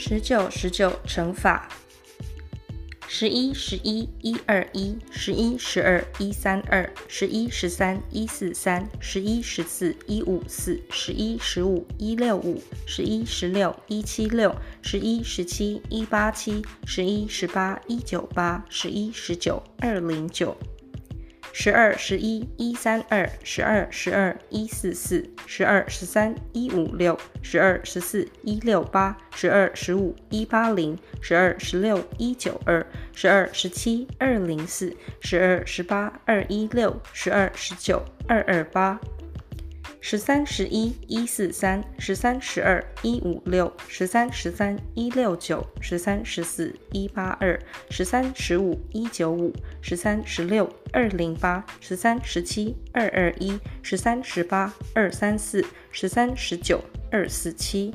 十九十九乘法。十一十一一二一，十一十二一三二，十一十三一四三，十一十四一五四，十一十五一六五，十一十六一七六，十一十七一八七，十一十八一九八，十一十九二零九。十二十一一三二，十二十二一四四，十二十三一五六，十二十四一六八，十二十五一八零，十二十六一九二，十二十七二零四，十二十八二一六，十二十九二二八。十三十一一四三，十三十二一五六，十三十三一六九，十三十四一八二，十三十五一九五，十三十六二零八，十三十七二二一，十三十八二三四，十三十九二四七。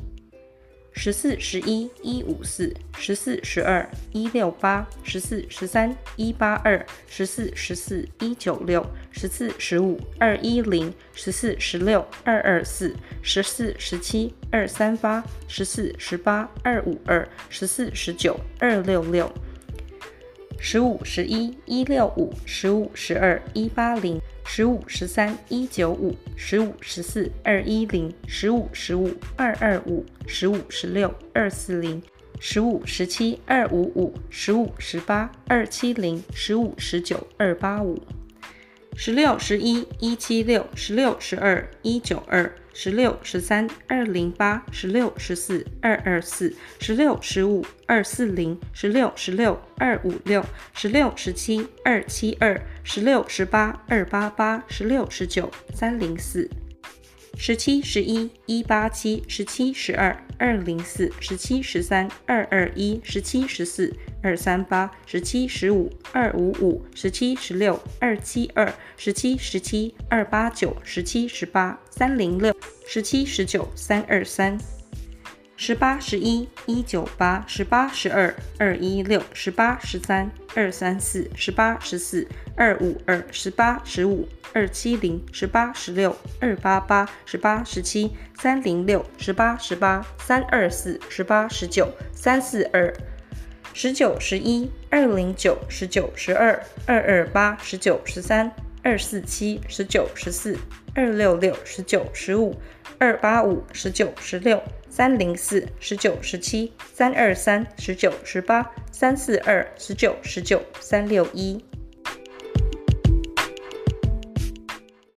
十四十一一五四，十四十二一六八，十四十三一八二，十四十四一九六，十四十五二一零，十四十六二二四，十四十七二三八，十四十八二五二，十四十九二六六，十五十一一六五，十五十二一八零。十五十三一九五，十五十四二一零，十五十五二二五，十五十六二四零，十五十七二五五，十五十八二七零，十五十九二八五。十六十一一七六，十六十二一九二，十六十三二零八，十六十四二二四，十六十五二四零，十六十六二五六，十六十七二七二，十六十八二八八，十六十九三零四。十七十一一八七，十七十二二零四，十七十三二二一，十七十四二三八，十七十五二五五，十七十六二七二，十七十七二八九，十七十八三零六，十七十九三二三。十八十一一九八，十八十二二一六，十八十三二三四，十八十四二五二，十八十五二七零，十八十六二八八，十八十七三零六，十八十八三二四，十八十九三四二，十九十一二零九，十九十二二二八，十九十三二四七，十九十四二六六，十九十五二八五，十九十六。三零四十九十七三二三十九十八三四二十九十九三六一。